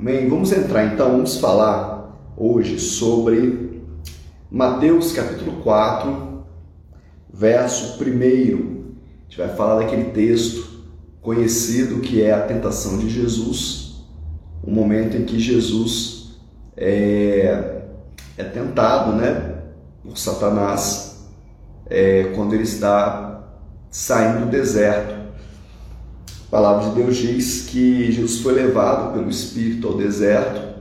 Amém? Vamos entrar então, vamos falar hoje sobre Mateus capítulo 4, verso 1. A gente vai falar daquele texto conhecido que é a tentação de Jesus, o momento em que Jesus é, é tentado né, por Satanás é, quando ele está saindo do deserto. A palavra de Deus diz que Jesus foi levado pelo Espírito ao deserto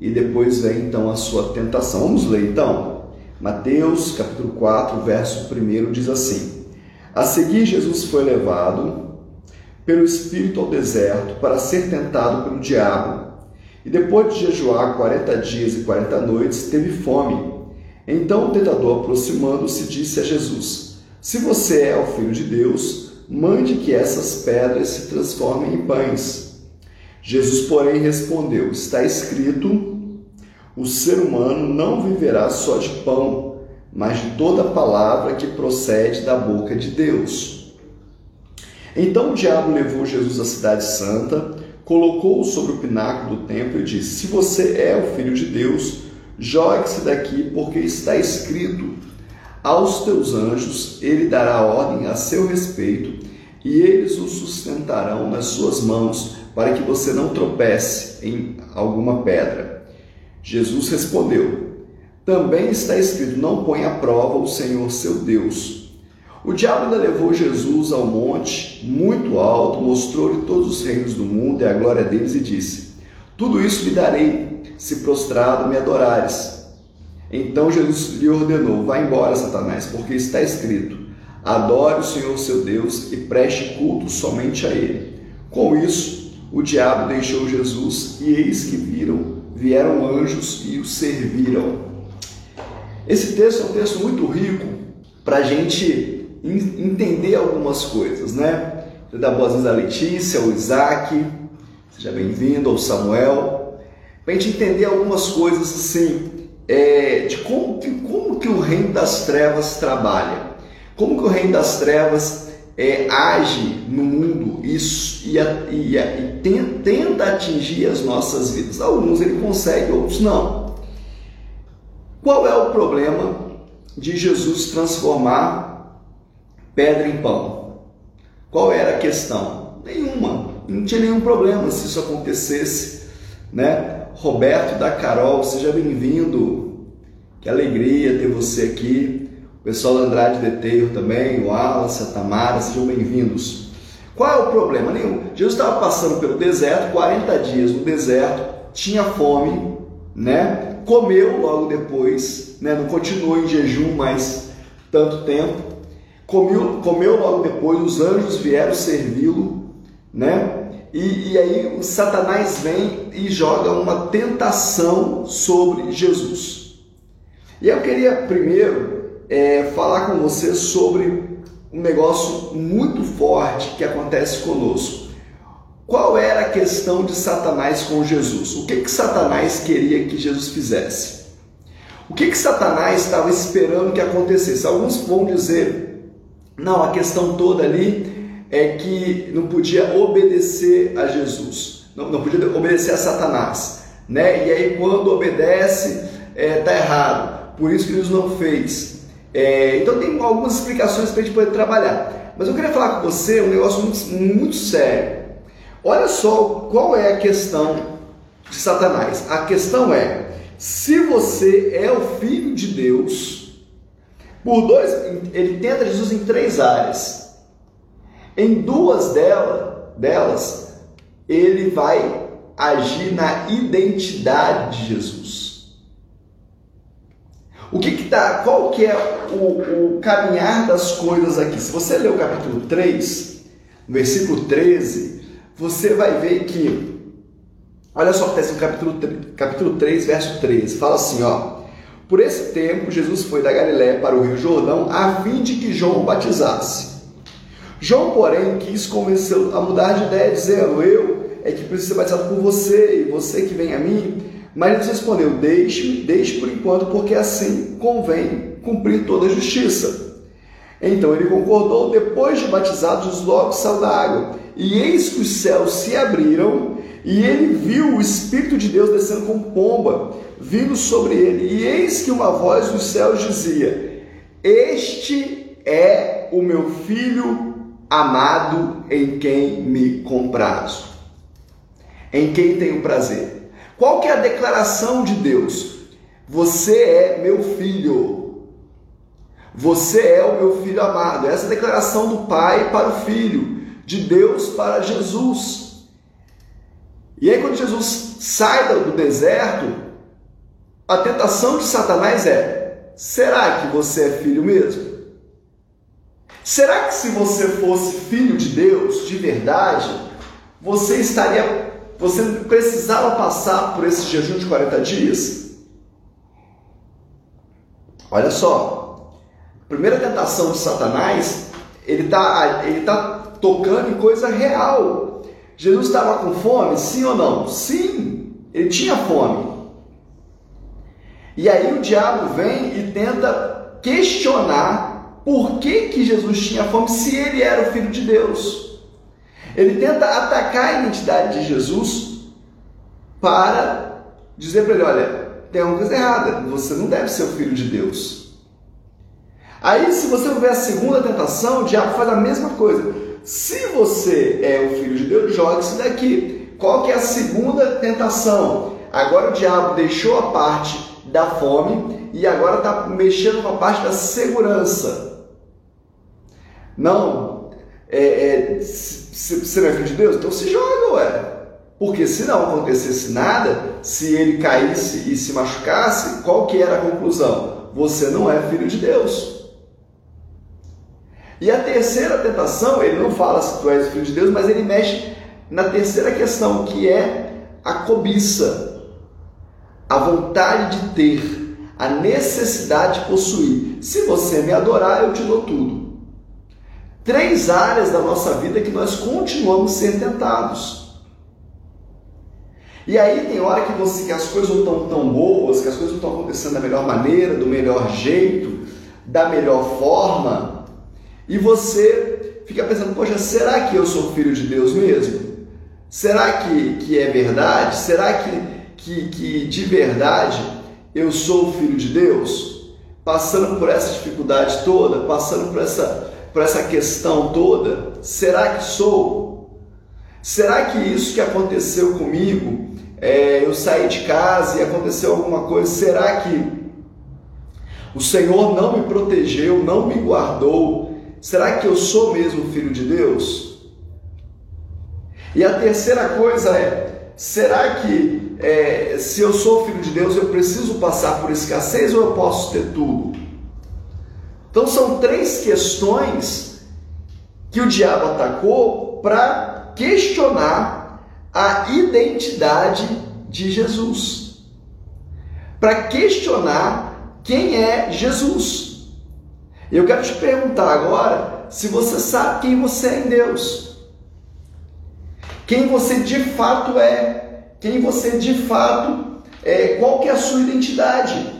e depois vem então a sua tentação. Vamos ler então. Mateus capítulo 4, verso 1 diz assim: A seguir, Jesus foi levado pelo Espírito ao deserto para ser tentado pelo diabo. E depois de jejuar 40 dias e 40 noites, teve fome. Então o tentador, aproximando-se, disse a Jesus: Se você é o filho de Deus, mande que essas pedras se transformem em pães. Jesus, porém, respondeu: Está escrito: o ser humano não viverá só de pão, mas de toda palavra que procede da boca de Deus. Então o diabo levou Jesus à cidade santa, colocou-o sobre o pináculo do templo e disse: Se você é o filho de Deus, jogue-se daqui, porque está escrito: aos teus anjos ele dará ordem a seu respeito, e eles o sustentarão nas suas mãos, para que você não tropece em alguma pedra. Jesus respondeu: Também está escrito: Não põe à prova o Senhor seu Deus. O diabo ainda levou Jesus ao monte muito alto, mostrou-lhe todos os reinos do mundo e a glória deles, e disse: Tudo isso lhe darei, se prostrado me adorares. Então Jesus lhe ordenou: Vá embora, Satanás, porque está escrito: Adore o Senhor seu Deus e preste culto somente a Ele. Com isso, o diabo deixou Jesus e eis que viram, vieram anjos e o serviram. Esse texto é um texto muito rico para a gente entender algumas coisas, né? Vou dar boas-vindas à Letícia, ao Isaac, seja bem-vindo, ao Samuel, para a gente entender algumas coisas assim é, de como que, como que o reino das trevas trabalha, como que o reino das trevas é, age no mundo e, e, e, e tenta, tenta atingir as nossas vidas. Alguns ele consegue, outros não. Qual é o problema de Jesus transformar pedra em pão? Qual era a questão? Nenhuma. Não tinha nenhum problema se isso acontecesse, né? Roberto da Carol, seja bem-vindo. Que alegria ter você aqui. O pessoal do Andrade Deteiro também, o Wallace, a Tamara, sejam bem-vindos. Qual é o problema? Nenhum. Jesus estava passando pelo deserto, 40 dias no deserto, tinha fome, né? Comeu logo depois, né? Não continuou em jejum mais tanto tempo. Comeu, comeu logo depois, os anjos vieram servi-lo, né? E, e, aí o Satanás vem e joga uma tentação sobre Jesus. E eu queria primeiro é, falar com você sobre um negócio muito forte que acontece conosco. Qual era a questão de Satanás com Jesus? O que, que Satanás queria que Jesus fizesse? O que, que Satanás estava esperando que acontecesse? Alguns vão dizer, não, a questão toda ali é que não podia obedecer a Jesus, não, não podia obedecer a Satanás, né? E aí quando obedece é, errado, por isso que Jesus não fez. É, então tem algumas explicações para a gente poder trabalhar. Mas eu queria falar com você um negócio muito, muito sério. Olha só qual é a questão de Satanás. A questão é: se você é o filho de Deus, por dois, ele tenta Jesus em três áreas. Em duas dela, delas, ele vai agir na identidade de Jesus. O que que tá, qual que é o, o caminhar das coisas aqui? Se você ler o capítulo 3, versículo 13, você vai ver que, olha só o que está no capítulo, capítulo 3, verso 13, fala assim, ó, por esse tempo Jesus foi da Galiléia para o Rio Jordão a fim de que João o batizasse. João, porém, quis convencê-lo a mudar de ideia, dizendo: Eu é que preciso ser batizado por você, e você que vem a mim. Mas ele respondeu: Deixe-me, deixe por enquanto, porque assim convém cumprir toda a justiça. Então ele concordou. Depois de batizado, logo saiu da água. E eis que os céus se abriram, E ele viu o Espírito de Deus descendo como pomba, vindo sobre ele. E eis que uma voz dos céus dizia: Este é o meu filho amado em quem me comprazo, em quem tenho prazer. Qual que é a declaração de Deus? Você é meu filho. Você é o meu filho amado. Essa é a declaração do Pai para o Filho, de Deus para Jesus. E aí, quando Jesus sai do deserto, a tentação de Satanás é: será que você é filho mesmo? Será que se você fosse filho de Deus de verdade, você estaria, você precisava passar por esse jejum de 40 dias? Olha só, a primeira tentação de Satanás, ele está ele tá tocando em coisa real. Jesus estava com fome, sim ou não? Sim, ele tinha fome. E aí o diabo vem e tenta questionar por que, que Jesus tinha fome se ele era o filho de Deus. Ele tenta atacar a identidade de Jesus para dizer para ele: olha, tem alguma coisa errada. Você não deve ser o filho de Deus. Aí, se você ver a segunda tentação, o diabo faz a mesma coisa. Se você é o filho de Deus, jogue isso daqui. Qual que é a segunda tentação? Agora o diabo deixou a parte da fome e agora está mexendo com a parte da segurança. Não, é, é, se, você não é filho de Deus, então se joga, ué. Porque se não acontecesse nada, se ele caísse e se machucasse, qual que era a conclusão? Você não é filho de Deus. E a terceira tentação, ele não fala se tu és filho de Deus, mas ele mexe na terceira questão, que é a cobiça, a vontade de ter, a necessidade de possuir. Se você me adorar, eu te dou tudo. Três áreas da nossa vida que nós continuamos ser tentados. E aí tem hora que, você, que as coisas não estão tão boas, que as coisas não estão acontecendo da melhor maneira, do melhor jeito, da melhor forma, e você fica pensando, poxa, será que eu sou filho de Deus mesmo? Será que, que é verdade? Será que, que, que de verdade eu sou filho de Deus? Passando por essa dificuldade toda, passando por essa, por essa questão toda, será que sou? Será que isso que aconteceu comigo é, eu saí de casa e aconteceu alguma coisa, será que o Senhor não me protegeu, não me guardou? Será que eu sou mesmo filho de Deus? E a terceira coisa é: será que é, se eu sou filho de Deus eu preciso passar por escassez ou eu posso ter tudo? Então são três questões que o diabo atacou para questionar a identidade de Jesus, para questionar quem é Jesus. Eu quero te perguntar agora se você sabe quem você é em Deus, quem você de fato é, quem você de fato é, qual que é a sua identidade.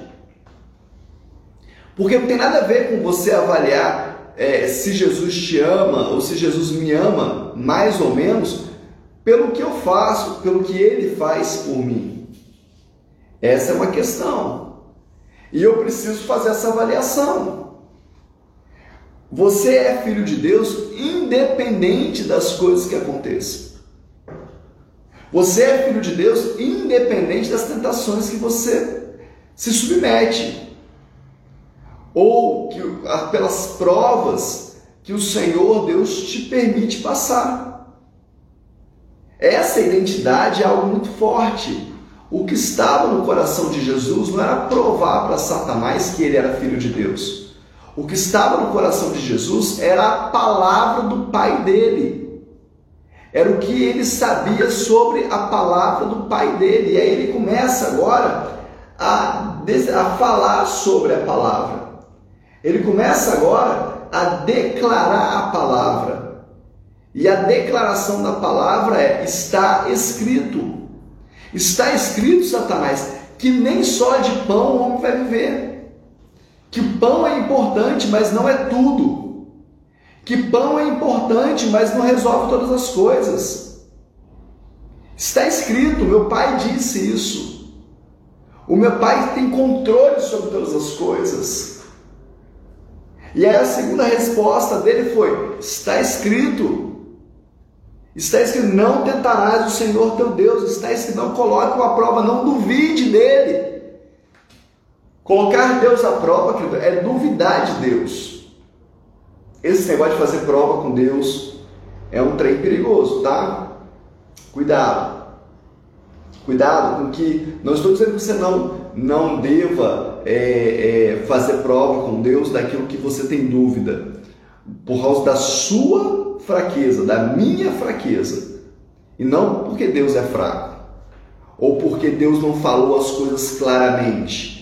Porque não tem nada a ver com você avaliar é, se Jesus te ama ou se Jesus me ama, mais ou menos, pelo que eu faço, pelo que ele faz por mim. Essa é uma questão. E eu preciso fazer essa avaliação. Você é filho de Deus independente das coisas que aconteçam. Você é filho de Deus independente das tentações que você se submete. Ou que, pelas provas que o Senhor Deus te permite passar. Essa identidade é algo muito forte. O que estava no coração de Jesus não era provar para Satanás que ele era filho de Deus. O que estava no coração de Jesus era a palavra do Pai dele. Era o que ele sabia sobre a palavra do Pai dele. E aí ele começa agora a, a falar sobre a palavra. Ele começa agora a declarar a palavra. E a declaração da palavra é: está escrito. Está escrito, Satanás, que nem só de pão o homem vai viver. Que pão é importante, mas não é tudo. Que pão é importante, mas não resolve todas as coisas. Está escrito, meu pai disse isso. O meu pai tem controle sobre todas as coisas. E aí a segunda resposta dele foi: está escrito. Está escrito: não tentarás o Senhor teu Deus. Está escrito: não coloque a prova, não duvide dele. Colocar Deus à prova, querido, é duvidar de Deus. Esse negócio de fazer prova com Deus é um trem perigoso, tá? Cuidado. Cuidado com que. Não estou dizendo que você não, não deva é, é, fazer prova com Deus daquilo que você tem dúvida, por causa da sua fraqueza, da minha fraqueza, e não porque Deus é fraco, ou porque Deus não falou as coisas claramente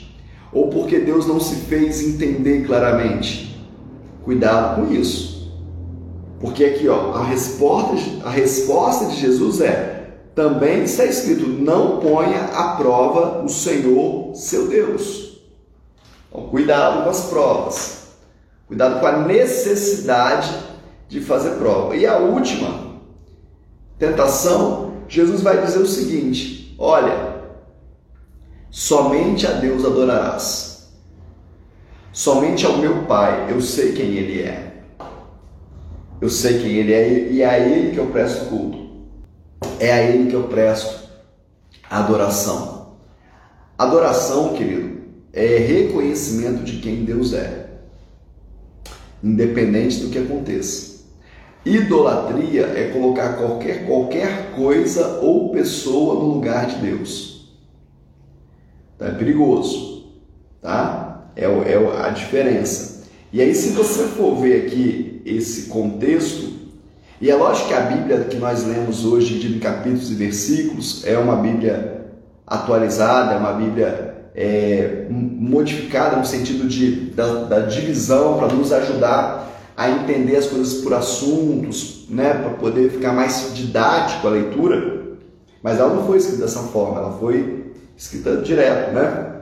ou porque Deus não se fez entender claramente. Cuidado com isso. Porque aqui, ó, a resposta, a resposta de Jesus é: também está escrito, não ponha à prova o Senhor seu Deus. Então, cuidado com as provas. Cuidado com a necessidade de fazer prova. E a última tentação, Jesus vai dizer o seguinte: olha, Somente a Deus adorarás. Somente ao meu Pai eu sei quem Ele é. Eu sei quem Ele é e é a Ele que eu presto culto. É a Ele que eu presto adoração. Adoração, querido, é reconhecimento de quem Deus é, independente do que aconteça. Idolatria é colocar qualquer, qualquer coisa ou pessoa no lugar de Deus. Então é perigoso, tá? É, é a diferença. E aí, se você for ver aqui esse contexto, e é lógico que a Bíblia que nós lemos hoje, em capítulos e versículos, é uma Bíblia atualizada, é uma Bíblia é, modificada no sentido de, da, da divisão para nos ajudar a entender as coisas por assuntos, né, para poder ficar mais didático a leitura. Mas ela não foi escrita dessa forma, ela foi escrita direto, né?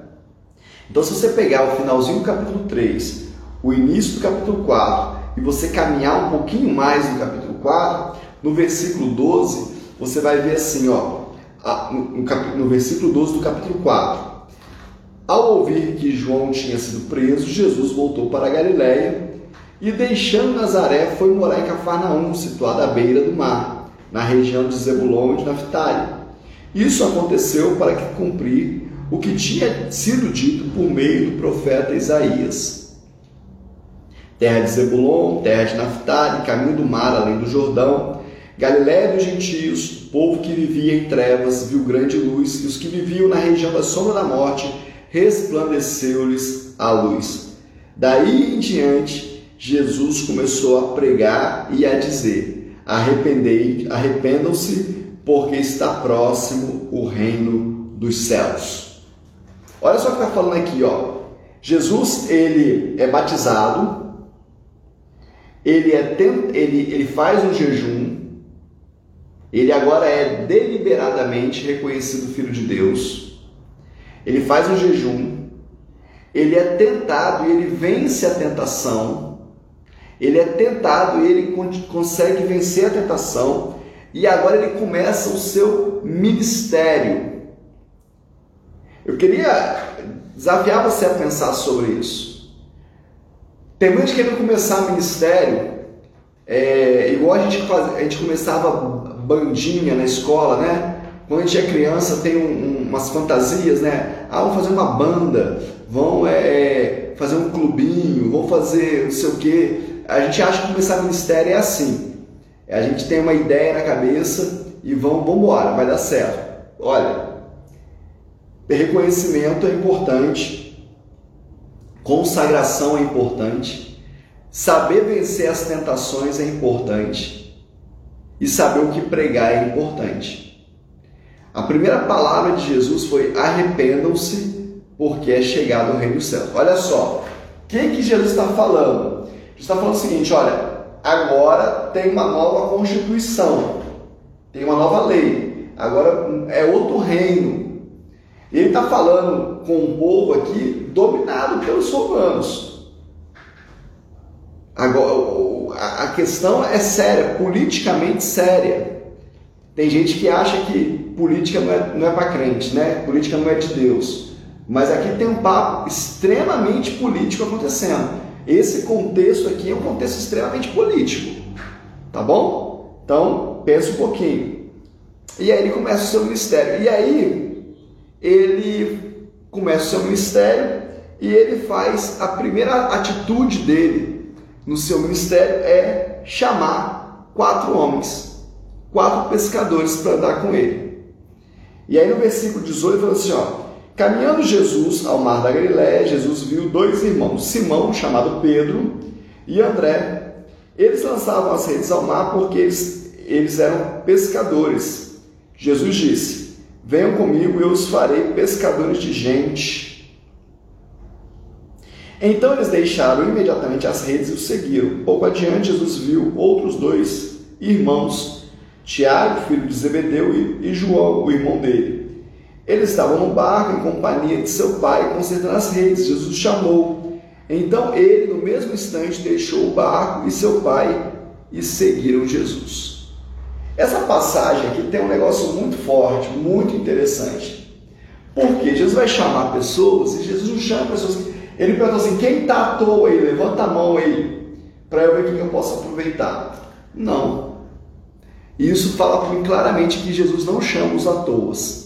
Então, se você pegar o finalzinho do capítulo 3, o início do capítulo 4 e você caminhar um pouquinho mais no capítulo 4, no versículo 12, você vai ver assim, ó, no versículo 12 do capítulo 4. Ao ouvir que João tinha sido preso, Jesus voltou para a Galiléia e, deixando Nazaré, foi morar em Cafarnaum, situada à beira do mar, na região de Zebulon e de Naphtali isso aconteceu para que cumprir o que tinha sido dito por meio do profeta Isaías. Terra de Zebulon, terra de Naphtali, caminho do mar além do Jordão, Galiléia dos gentios, povo que vivia em trevas, viu grande luz, e os que viviam na região da sombra da morte, resplandeceu-lhes a luz. Daí em diante, Jesus começou a pregar e a dizer: Arrependei, arrependam-se, porque está próximo o reino dos céus. Olha só o que está falando aqui, ó. Jesus ele é batizado, ele, é ele, ele faz um jejum, ele agora é deliberadamente reconhecido filho de Deus, ele faz um jejum, ele é tentado e ele vence a tentação, ele é tentado e ele consegue vencer a tentação, e agora ele começa o seu ministério. Eu queria desafiar você a pensar sobre isso. Tem muita gente querendo começar ministério, é, igual a gente, faz, a gente começava bandinha na escola, né? Quando a gente é criança tem um, um, umas fantasias, né? Ah, vamos fazer uma banda, vão é, fazer um clubinho, vão fazer não sei o quê. A gente acha que começar ministério é assim. A gente tem uma ideia na cabeça e vamos embora, vai dar certo. Olha, reconhecimento é importante, consagração é importante, saber vencer as tentações é importante e saber o que pregar é importante. A primeira palavra de Jesus foi arrependam-se, porque é chegado o reino dos céus. Olha só, o que, que Jesus está falando? Jesus está falando o seguinte: olha, agora tem uma nova constituição, tem uma nova lei, agora é outro reino. Ele está falando com um povo aqui dominado pelos romanos. Agora, a questão é séria, politicamente séria. Tem gente que acha que política não é, não é para crente, né? Política não é de Deus. Mas aqui tem um papo extremamente político acontecendo. Esse contexto aqui é um contexto extremamente político. Tá bom? Então, pensa um pouquinho. E aí ele começa o seu ministério. E aí ele começa o seu ministério e ele faz a primeira atitude dele no seu ministério é chamar quatro homens, quatro pescadores para andar com ele. E aí no versículo 18 fala assim, ó, Caminhando Jesus ao mar da Galiléia, Jesus viu dois irmãos, Simão, chamado Pedro, e André. Eles lançavam as redes ao mar porque eles, eles eram pescadores. Jesus disse: Venham comigo eu os farei pescadores de gente. Então eles deixaram imediatamente as redes e o seguiram. Pouco adiante, Jesus viu outros dois irmãos, Tiago, filho de Zebedeu, e João, o irmão dele eles estavam no barco em companhia de seu pai, consertando as redes. Jesus chamou. Então ele, no mesmo instante, deixou o barco e seu pai e seguiram Jesus. Essa passagem aqui tem um negócio muito forte, muito interessante. Porque Jesus vai chamar pessoas e Jesus não chama pessoas. Ele pergunta assim: quem está à toa aí? Levanta a mão aí, para eu ver o que eu posso aproveitar. Não. Isso fala para mim claramente que Jesus não chama os à toas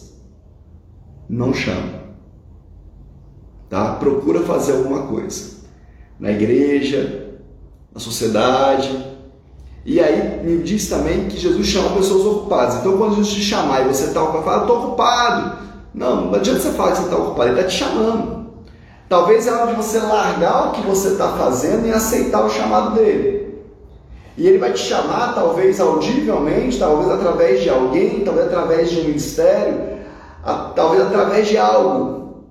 não chama. Tá? Procura fazer alguma coisa. Na igreja, na sociedade. E aí me diz também que Jesus chama pessoas ocupadas. Então quando Jesus te chamar e você está ocupado, fala, estou ocupado. Não, não adianta você falar que você está ocupado, ele está te chamando. Talvez é hora de você largar o que você está fazendo e aceitar o chamado dele. E ele vai te chamar, talvez audivelmente, talvez através de alguém, talvez através de um ministério, talvez através de algo.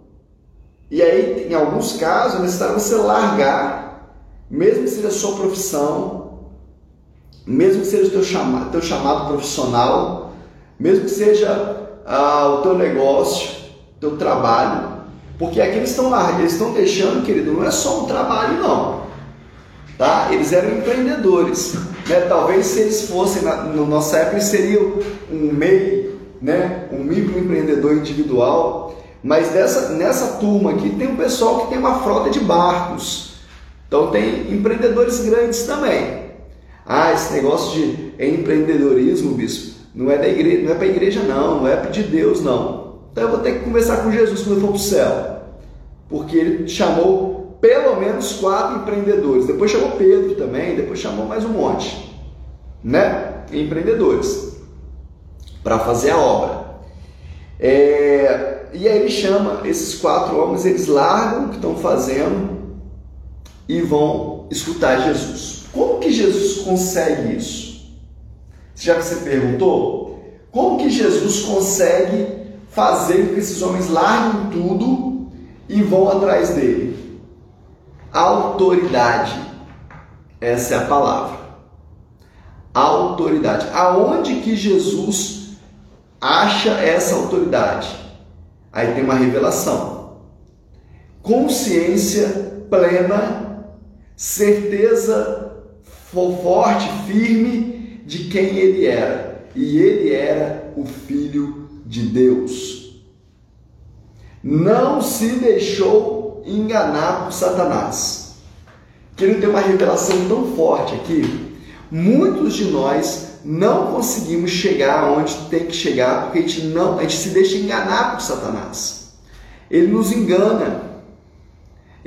E aí, em alguns casos, é necessário você largar, mesmo que seja a sua profissão, mesmo que seja o teu chamado, teu chamado profissional, mesmo que seja ah, o teu negócio, teu trabalho, porque aqui eles estão lá, eles estão deixando, querido, não é só um trabalho, não. Tá? Eles eram empreendedores. Né? Talvez se eles fossem, na, nossa época, seriam um meio né, um microempreendedor individual, mas dessa, nessa turma aqui tem um pessoal que tem uma frota de barcos. Então tem empreendedores grandes também. Ah, esse negócio de empreendedorismo, bispo, não é da igreja, não é para a igreja não, não é de Deus não. Então eu vou ter que conversar com Jesus quando eu for para o céu. Porque ele chamou pelo menos quatro empreendedores. Depois chamou Pedro também, depois chamou mais um monte. Né? Empreendedores para fazer a obra. É, e aí ele chama esses quatro homens, eles largam o que estão fazendo e vão escutar Jesus. Que Jesus consegue isso? Já que você perguntou, como que Jesus consegue fazer com que esses homens larguem tudo e vão atrás dele? Autoridade. Essa é a palavra. Autoridade. Aonde que Jesus acha essa autoridade. Aí tem uma revelação. Consciência plena, certeza forte, firme de quem ele era. E ele era o Filho de Deus. Não se deixou enganar por Satanás. Que ele tem uma revelação tão forte aqui. Muitos de nós não conseguimos chegar onde tem que chegar porque a gente não, a gente se deixa enganar por Satanás. Ele nos engana.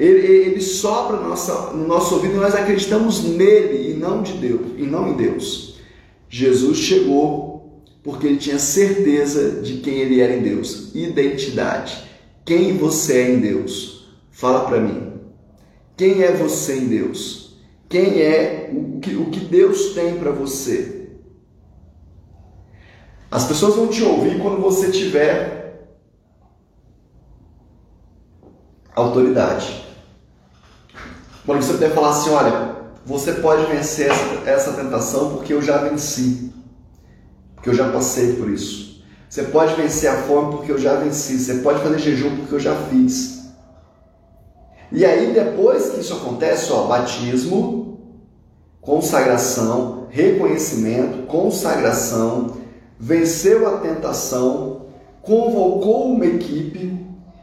Ele, ele sopra no nosso, no nosso ouvido e nós acreditamos nele e não de Deus, e não em Deus. Jesus chegou porque ele tinha certeza de quem ele era em Deus, identidade. Quem você é em Deus? Fala para mim. Quem é você em Deus? Quem é o que, o que Deus tem para você? As pessoas vão te ouvir quando você tiver autoridade. Quando você puder falar assim, olha, você pode vencer essa, essa tentação porque eu já venci. Porque eu já passei por isso. Você pode vencer a fome porque eu já venci. Você pode fazer jejum porque eu já fiz. E aí, depois que isso acontece, ó, batismo, consagração, reconhecimento, consagração, venceu a tentação, convocou uma equipe,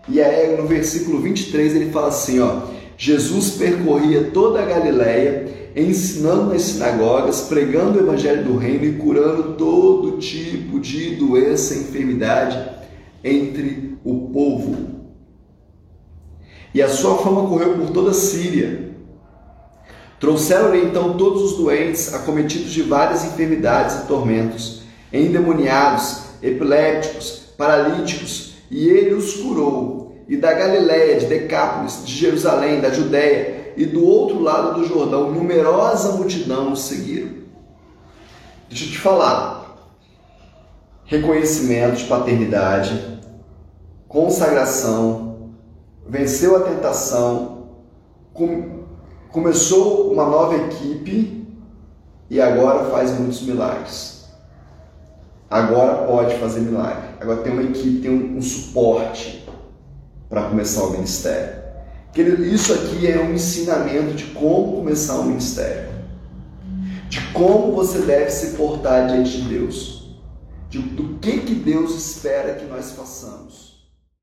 e aí no versículo 23 ele fala assim, ó, Jesus percorria toda a Galileia, ensinando nas sinagogas, pregando o evangelho do reino e curando todo tipo de doença e enfermidade entre o povo. E a sua fama correu por toda a Síria. Trouxeram-lhe então todos os doentes, acometidos de várias enfermidades e tormentos, endemoniados, epiléticos, paralíticos, e ele os curou. E da Galiléia, de Decápolis, de Jerusalém, da Judéia e do outro lado do Jordão, numerosa multidão os seguiram. Deixa eu te falar. Reconhecimento de paternidade, consagração, venceu a tentação, com, começou uma nova equipe e agora faz muitos milagres agora pode fazer milagre. Agora tem uma equipe, tem um, um suporte para começar o ministério. Isso aqui é um ensinamento de como começar um ministério, de como você deve se portar diante de Deus, de, do que, que Deus espera que nós façamos.